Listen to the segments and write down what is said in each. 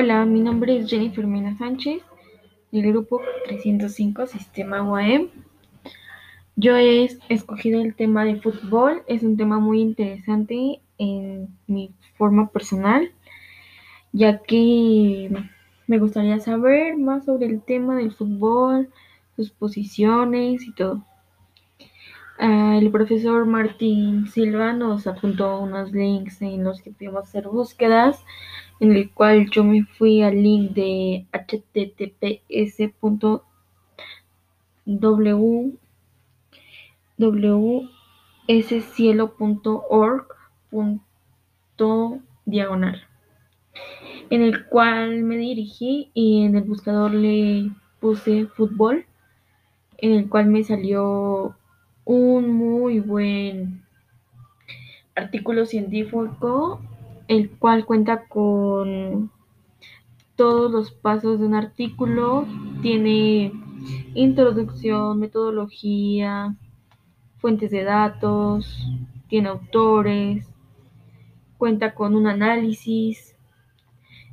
Hola, mi nombre es Jennifer Mena Sánchez, del grupo 305 Sistema UAM. Yo he escogido el tema de fútbol, es un tema muy interesante en mi forma personal, ya que me gustaría saber más sobre el tema del fútbol, sus posiciones y todo. Ah, el profesor Martín Silva nos apuntó unos links en los que pudimos hacer búsquedas, en el cual yo me fui al link de https diagonal en el cual me dirigí y en el buscador le puse fútbol en el cual me salió un muy buen artículo científico, el cual cuenta con todos los pasos de un artículo, tiene introducción, metodología, fuentes de datos, tiene autores, cuenta con un análisis,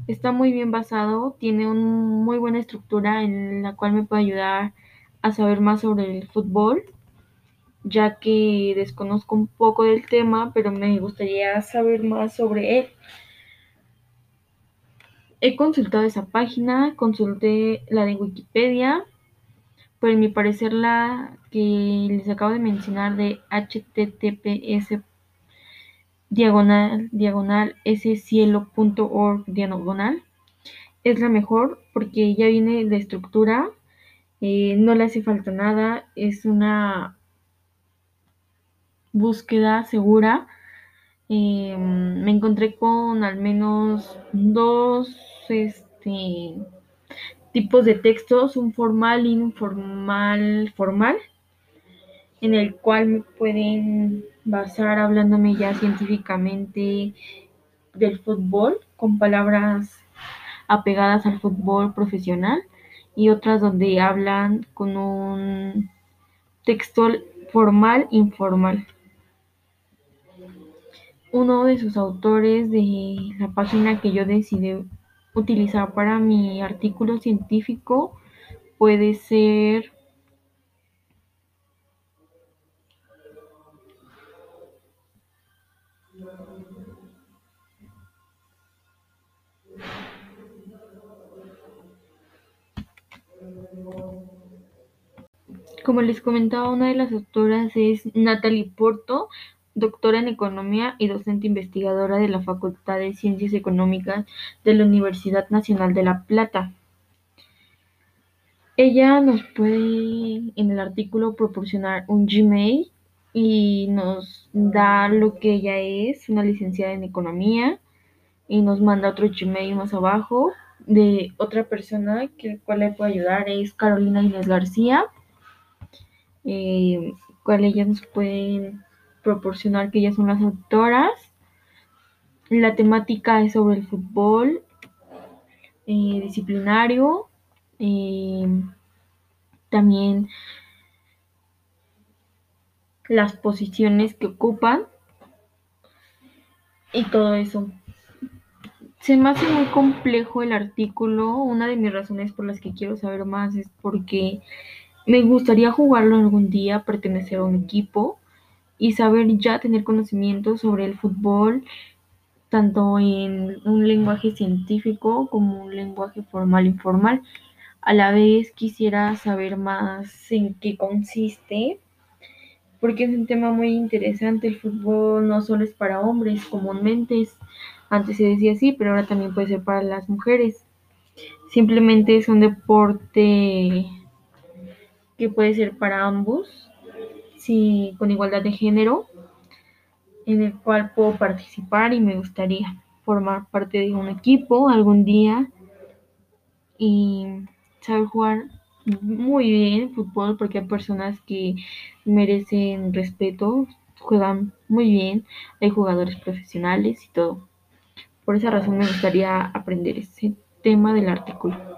está muy bien basado, tiene una muy buena estructura en la cual me puede ayudar a saber más sobre el fútbol ya que desconozco un poco del tema, pero me gustaría saber más sobre él. He consultado esa página, consulté la de Wikipedia, pero en mi parecer la que les acabo de mencionar de https diagonal diagonal scielo.org diagonal es la mejor porque ya viene de estructura, eh, no le hace falta nada, es una búsqueda segura, em, me encontré con al menos dos este, tipos de textos, un formal y un informal formal, en el cual me pueden basar hablándome ya científicamente del fútbol, con palabras apegadas al fútbol profesional, y otras donde hablan con un texto formal informal uno de sus autores de la página que yo decidí utilizar para mi artículo científico puede ser Como les comentaba, una de las autoras es Natalie Porto, doctora en Economía y docente investigadora de la Facultad de Ciencias Económicas de la Universidad Nacional de La Plata. Ella nos puede en el artículo proporcionar un Gmail y nos da lo que ella es, una licenciada en Economía, y nos manda otro Gmail más abajo de otra persona que cual le puede ayudar es Carolina Inés García, eh, cual ellas nos pueden proporcionar que ellas son las autoras. La temática es sobre el fútbol eh, disciplinario, eh, también las posiciones que ocupan y todo eso. Se me hace muy complejo el artículo. Una de mis razones por las que quiero saber más es porque me gustaría jugarlo algún día, pertenecer a un equipo y saber ya tener conocimiento sobre el fútbol, tanto en un lenguaje científico como un lenguaje formal informal. A la vez quisiera saber más en qué consiste, porque es un tema muy interesante. El fútbol no solo es para hombres, comúnmente es, antes se decía así, pero ahora también puede ser para las mujeres. Simplemente es un deporte que puede ser para ambos con igualdad de género, en el cual puedo participar y me gustaría formar parte de un equipo algún día y saber jugar muy bien fútbol porque hay personas que merecen respeto, juegan muy bien, hay jugadores profesionales y todo. Por esa razón me gustaría aprender ese tema del artículo.